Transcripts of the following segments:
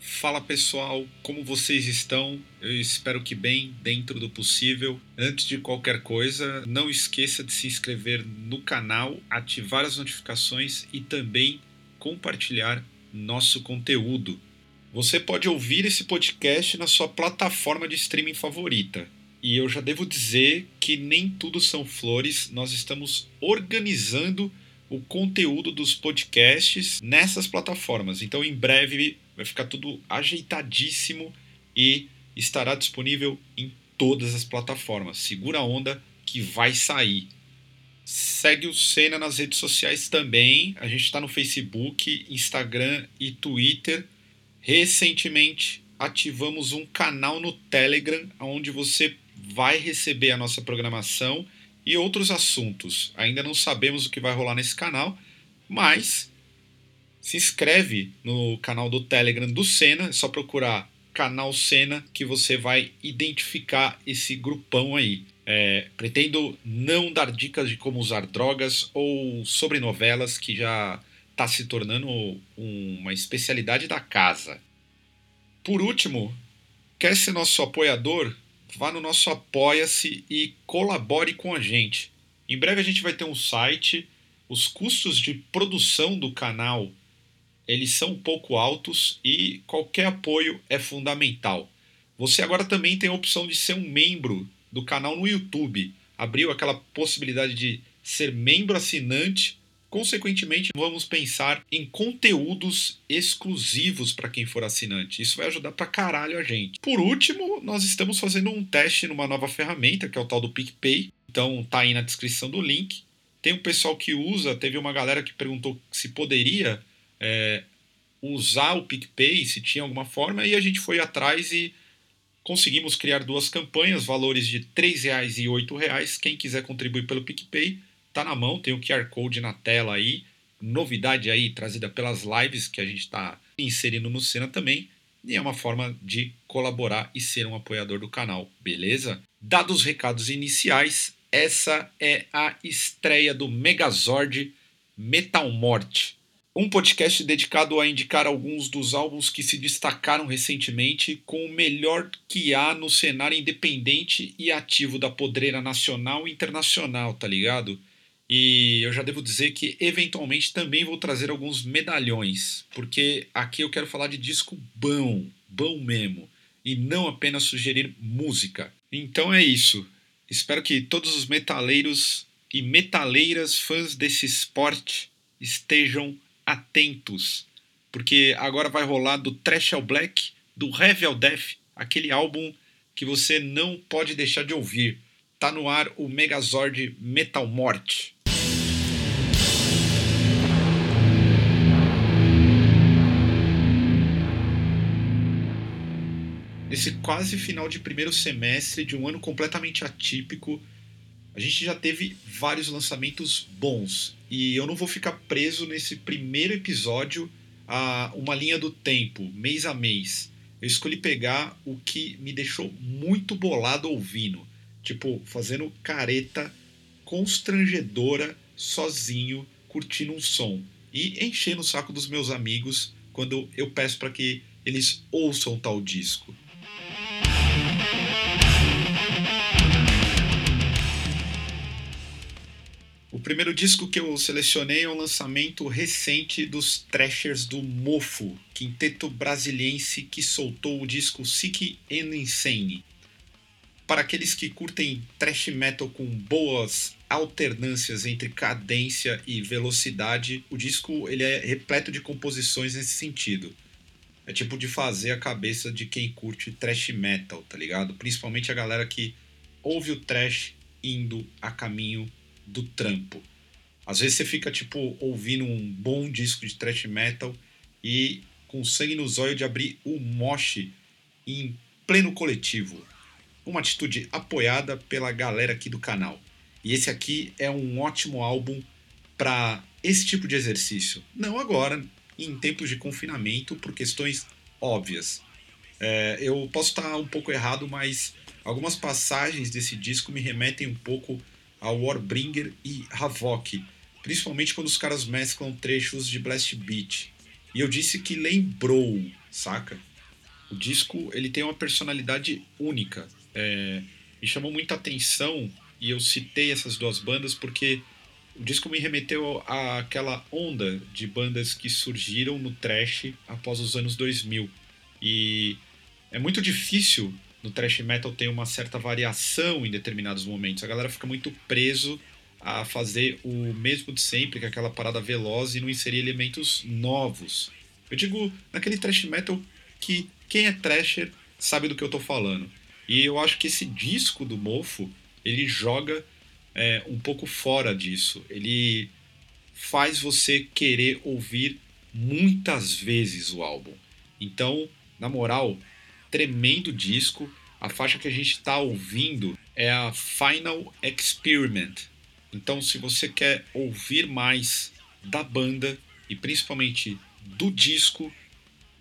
Fala pessoal, como vocês estão? Eu espero que bem, dentro do possível. Antes de qualquer coisa, não esqueça de se inscrever no canal, ativar as notificações e também compartilhar nosso conteúdo. Você pode ouvir esse podcast na sua plataforma de streaming favorita. E eu já devo dizer que nem tudo são flores, nós estamos organizando o conteúdo dos podcasts nessas plataformas. Então, em breve vai ficar tudo ajeitadíssimo e estará disponível em todas as plataformas. Segura a onda que vai sair. Segue o Senna nas redes sociais também. A gente está no Facebook, Instagram e Twitter. Recentemente ativamos um canal no Telegram onde você vai receber a nossa programação e outros assuntos. Ainda não sabemos o que vai rolar nesse canal, mas se inscreve no canal do Telegram do Senna, é só procurar canal Senna que você vai identificar esse grupão aí. É, pretendo não dar dicas de como usar drogas ou sobre novelas que já está se tornando uma especialidade da casa. Por último, quer ser nosso apoiador? Vá no nosso Apoia-se e colabore com a gente. Em breve a gente vai ter um site. Os custos de produção do canal eles são um pouco altos e qualquer apoio é fundamental. Você agora também tem a opção de ser um membro do canal no YouTube. Abriu aquela possibilidade de ser membro assinante Consequentemente, vamos pensar em conteúdos exclusivos para quem for assinante. Isso vai ajudar para caralho a gente. Por último, nós estamos fazendo um teste numa nova ferramenta, que é o tal do PicPay. Então tá aí na descrição do link. Tem um pessoal que usa, teve uma galera que perguntou se poderia é, usar o PicPay, se tinha alguma forma, e a gente foi atrás e conseguimos criar duas campanhas, valores de R$ 3,00 e R$ 8,00. Quem quiser contribuir pelo PicPay tá na mão, tem o QR Code na tela aí. Novidade aí trazida pelas lives que a gente está inserindo no Cena também. E é uma forma de colaborar e ser um apoiador do canal, beleza? Dados os recados iniciais, essa é a estreia do Megazord Metal Morte. Um podcast dedicado a indicar alguns dos álbuns que se destacaram recentemente com o melhor que há no cenário independente e ativo da podreira nacional e internacional, tá ligado? E eu já devo dizer que eventualmente também vou trazer alguns medalhões, porque aqui eu quero falar de disco bom, bom mesmo, e não apenas sugerir música. Então é isso. Espero que todos os metaleiros e metaleiras fãs desse esporte estejam atentos, porque agora vai rolar do Trash ao Black, do Heavy ao Death, aquele álbum que você não pode deixar de ouvir. Tá no ar o Megazord Metal Morte. Nesse quase final de primeiro semestre de um ano completamente atípico, a gente já teve vários lançamentos bons. E eu não vou ficar preso nesse primeiro episódio a uma linha do tempo, mês a mês. Eu escolhi pegar o que me deixou muito bolado ouvindo. Tipo, fazendo careta constrangedora, sozinho, curtindo um som. E enchendo o saco dos meus amigos quando eu peço para que eles ouçam tal disco. O primeiro disco que eu selecionei é um lançamento recente dos Thrashers do Mofo, quinteto brasiliense que soltou o disco Sick and Insane. Para aqueles que curtem thrash metal com boas alternâncias entre cadência e velocidade, o disco ele é repleto de composições nesse sentido. É tipo de fazer a cabeça de quem curte thrash metal, tá ligado? Principalmente a galera que ouve o thrash indo a caminho do trampo. Às vezes você fica tipo ouvindo um bom disco de thrash metal e com sangue nos olhos de abrir o moche em pleno coletivo. Uma atitude apoiada pela galera aqui do canal. E esse aqui é um ótimo álbum para esse tipo de exercício. Não agora, em tempos de confinamento por questões óbvias. É, eu posso estar um pouco errado, mas algumas passagens desse disco me remetem um pouco a Warbringer e Havok, principalmente quando os caras mesclam trechos de Blast Beat. E eu disse que lembrou. saca? O disco ele tem uma personalidade única. É, me chamou muita atenção e eu citei essas duas bandas porque o disco me remeteu àquela onda de bandas que surgiram no trash após os anos 2000. E é muito difícil no thrash metal ter uma certa variação em determinados momentos. A galera fica muito preso a fazer o mesmo de sempre, que é aquela parada veloz e não inserir elementos novos. Eu digo naquele thrash metal que quem é thrasher sabe do que eu tô falando. E eu acho que esse disco do Mofo, ele joga é, um pouco fora disso. Ele faz você querer ouvir muitas vezes o álbum. Então, na moral, tremendo disco. A faixa que a gente está ouvindo é a Final Experiment. Então, se você quer ouvir mais da banda e principalmente do disco,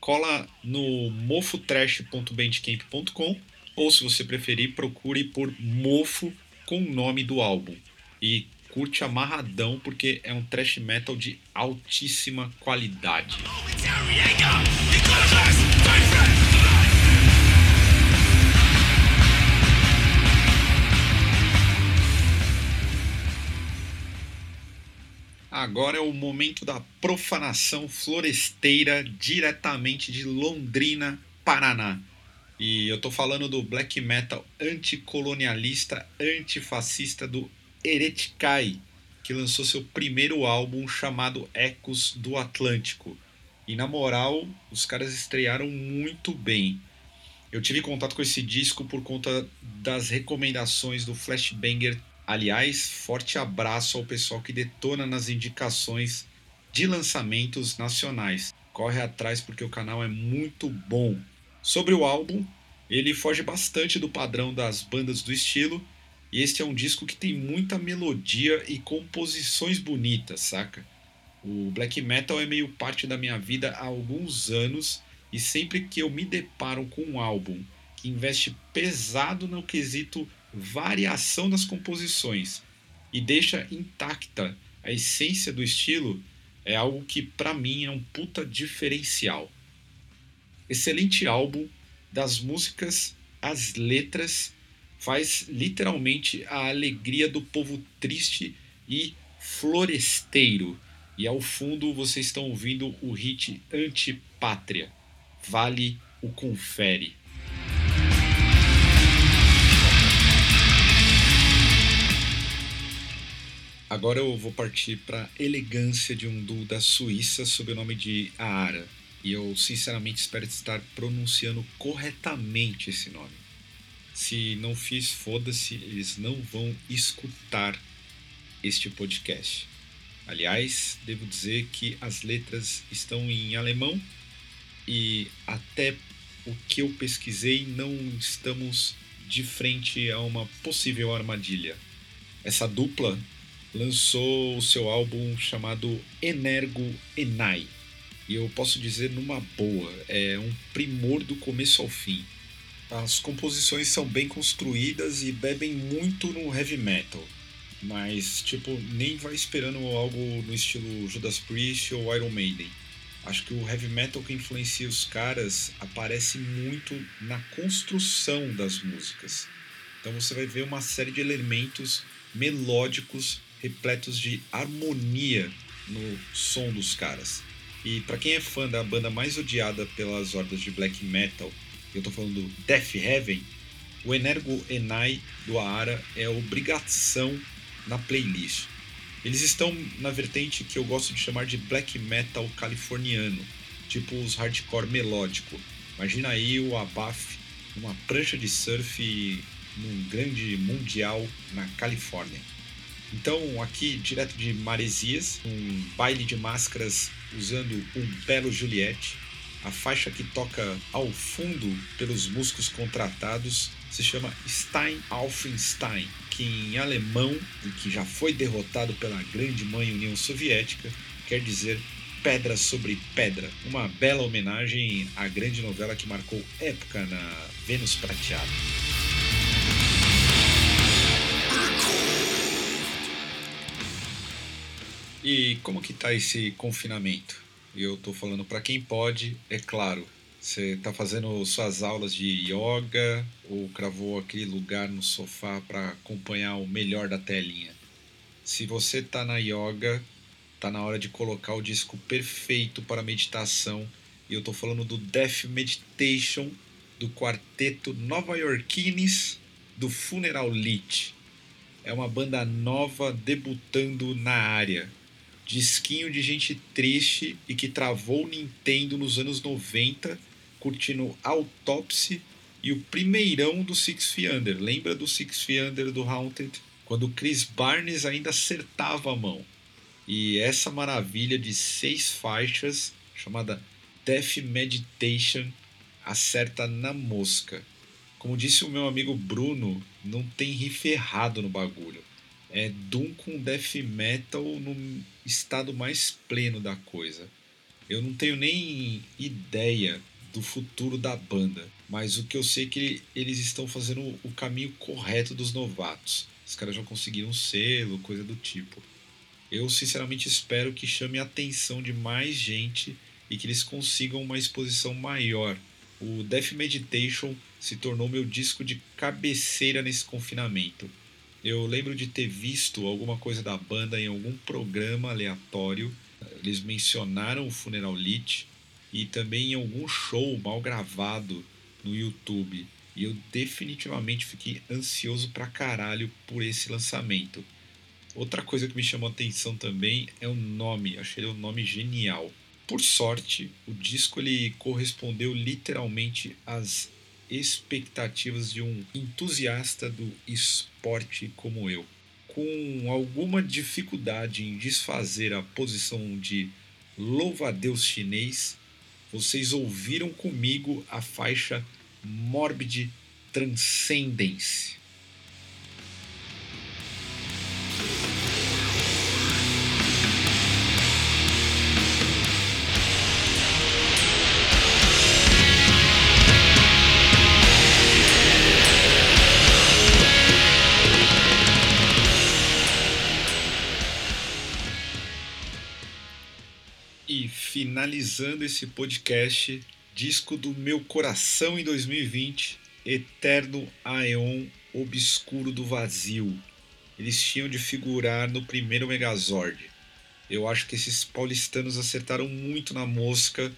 cola no mofotrash.bandcamp.com ou se você preferir, procure por Mofo com o nome do álbum. E curte amarradão porque é um thrash metal de altíssima qualidade. Agora é o momento da profanação floresteira diretamente de Londrina, Paraná. E eu tô falando do black metal anticolonialista, antifascista do Heretikai, que lançou seu primeiro álbum chamado Ecos do Atlântico. E na moral, os caras estrearam muito bem. Eu tive contato com esse disco por conta das recomendações do Flashbanger Aliás, forte abraço ao pessoal que detona nas indicações de lançamentos nacionais. Corre atrás porque o canal é muito bom. Sobre o álbum, ele foge bastante do padrão das bandas do estilo, e este é um disco que tem muita melodia e composições bonitas, saca? O black metal é meio parte da minha vida há alguns anos, e sempre que eu me deparo com um álbum que investe pesado no quesito variação das composições e deixa intacta a essência do estilo, é algo que para mim é um puta diferencial. Excelente álbum, das músicas às letras, faz literalmente a alegria do povo triste e floresteiro. E ao fundo vocês estão ouvindo o hit Antipátria. Vale o confere. Agora eu vou partir para elegância de um duo da Suíça sob o nome de Aara. E eu sinceramente espero estar pronunciando corretamente esse nome. Se não fiz, foda-se, eles não vão escutar este podcast. Aliás, devo dizer que as letras estão em alemão e até o que eu pesquisei não estamos de frente a uma possível armadilha. Essa dupla lançou o seu álbum chamado Energo Enai. E eu posso dizer numa boa, é um primor do começo ao fim. As composições são bem construídas e bebem muito no heavy metal, mas tipo, nem vai esperando algo no estilo Judas Priest ou Iron Maiden. Acho que o heavy metal que influencia os caras aparece muito na construção das músicas. Então você vai ver uma série de elementos melódicos repletos de harmonia no som dos caras. E para quem é fã da banda mais odiada pelas hordas de black metal, eu tô falando do Death Heaven, o Energo Enai do Aara é obrigação na playlist. Eles estão na vertente que eu gosto de chamar de black metal californiano, tipo os hardcore melódico. Imagina aí o Abaf numa prancha de surf num grande mundial na Califórnia. Então, aqui, direto de Maresias, um baile de máscaras usando um belo Juliette. A faixa que toca ao fundo pelos músicos contratados se chama Stein auf Stein, que em alemão, e que já foi derrotado pela grande mãe União Soviética, quer dizer pedra sobre pedra. Uma bela homenagem à grande novela que marcou época na Vênus Prateada. E como que tá esse confinamento? Eu tô falando para quem pode, é claro. Você está fazendo suas aulas de yoga ou cravou aquele lugar no sofá para acompanhar o melhor da telinha? Se você está na yoga, tá na hora de colocar o disco perfeito para meditação. E eu estou falando do Death Meditation do quarteto Nova Yorkines do Funeral Lit. É uma banda nova debutando na área disquinho de gente triste e que travou o Nintendo nos anos 90, curtindo Autopsy e o primeirão do Six Feet. Lembra do Six Feet do Haunted? Quando Chris Barnes ainda acertava a mão. E essa maravilha de seis faixas, chamada Death Meditation, acerta na mosca. Como disse o meu amigo Bruno, não tem riff errado no bagulho é Doom com death metal no estado mais pleno da coisa. Eu não tenho nem ideia do futuro da banda, mas o que eu sei é que eles estão fazendo o caminho correto dos novatos. Os caras já conseguiram um selo, coisa do tipo. Eu sinceramente espero que chame a atenção de mais gente e que eles consigam uma exposição maior. O Death Meditation se tornou meu disco de cabeceira nesse confinamento eu lembro de ter visto alguma coisa da banda em algum programa aleatório. Eles mencionaram o Funeral Lit e também em algum show mal gravado no YouTube. E eu definitivamente fiquei ansioso pra caralho por esse lançamento. Outra coisa que me chamou a atenção também é o nome, achei o nome genial. Por sorte, o disco ele correspondeu literalmente às expectativas de um entusiasta do esporte como eu. Com alguma dificuldade em desfazer a posição de louva-a-Deus chinês, vocês ouviram comigo a faixa Morbid Transcendence. Finalizando esse podcast, disco do meu coração em 2020, Eterno Aeon Obscuro do Vazio. Eles tinham de figurar no primeiro Megazord. Eu acho que esses paulistanos acertaram muito na mosca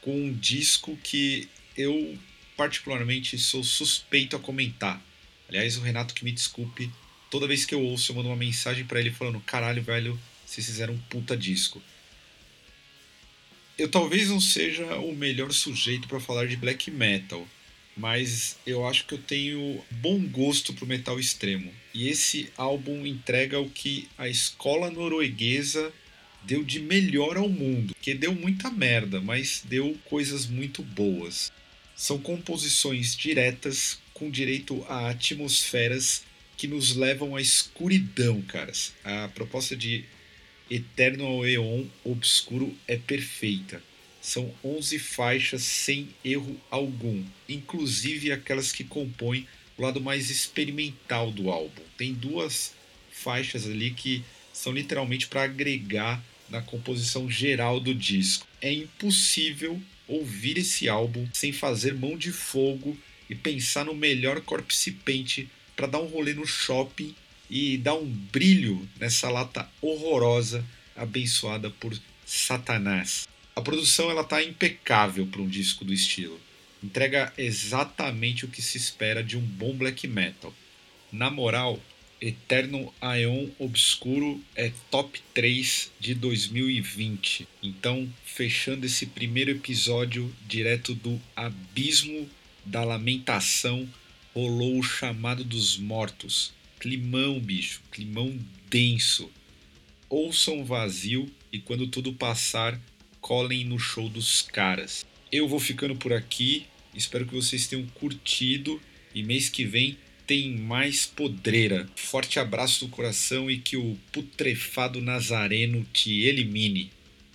com um disco que eu particularmente sou suspeito a comentar. Aliás, o Renato que me desculpe, toda vez que eu ouço eu mando uma mensagem para ele falando: "Caralho, velho, vocês fizeram um puta disco" eu talvez não seja o melhor sujeito para falar de black metal, mas eu acho que eu tenho bom gosto pro metal extremo. E esse álbum entrega o que a escola norueguesa deu de melhor ao mundo, que deu muita merda, mas deu coisas muito boas. São composições diretas com direito a atmosferas que nos levam à escuridão, caras. A proposta de Eterno ao Eon Obscuro é perfeita. São 11 faixas sem erro algum, inclusive aquelas que compõem o lado mais experimental do álbum. Tem duas faixas ali que são literalmente para agregar na composição geral do disco. É impossível ouvir esse álbum sem fazer mão de fogo e pensar no melhor corpse para dar um rolê no shopping e dá um brilho nessa lata horrorosa abençoada por Satanás. A produção ela tá impecável para um disco do estilo. Entrega exatamente o que se espera de um bom black metal. Na moral, Eterno Aeon Obscuro é top 3 de 2020. Então, fechando esse primeiro episódio direto do abismo da lamentação, rolou o chamado dos mortos Climão, bicho, climão denso. Ouçam vazio e quando tudo passar, colhem no show dos caras. Eu vou ficando por aqui, espero que vocês tenham curtido e mês que vem tem mais podreira. Forte abraço do coração e que o putrefado nazareno te elimine.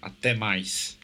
Até mais.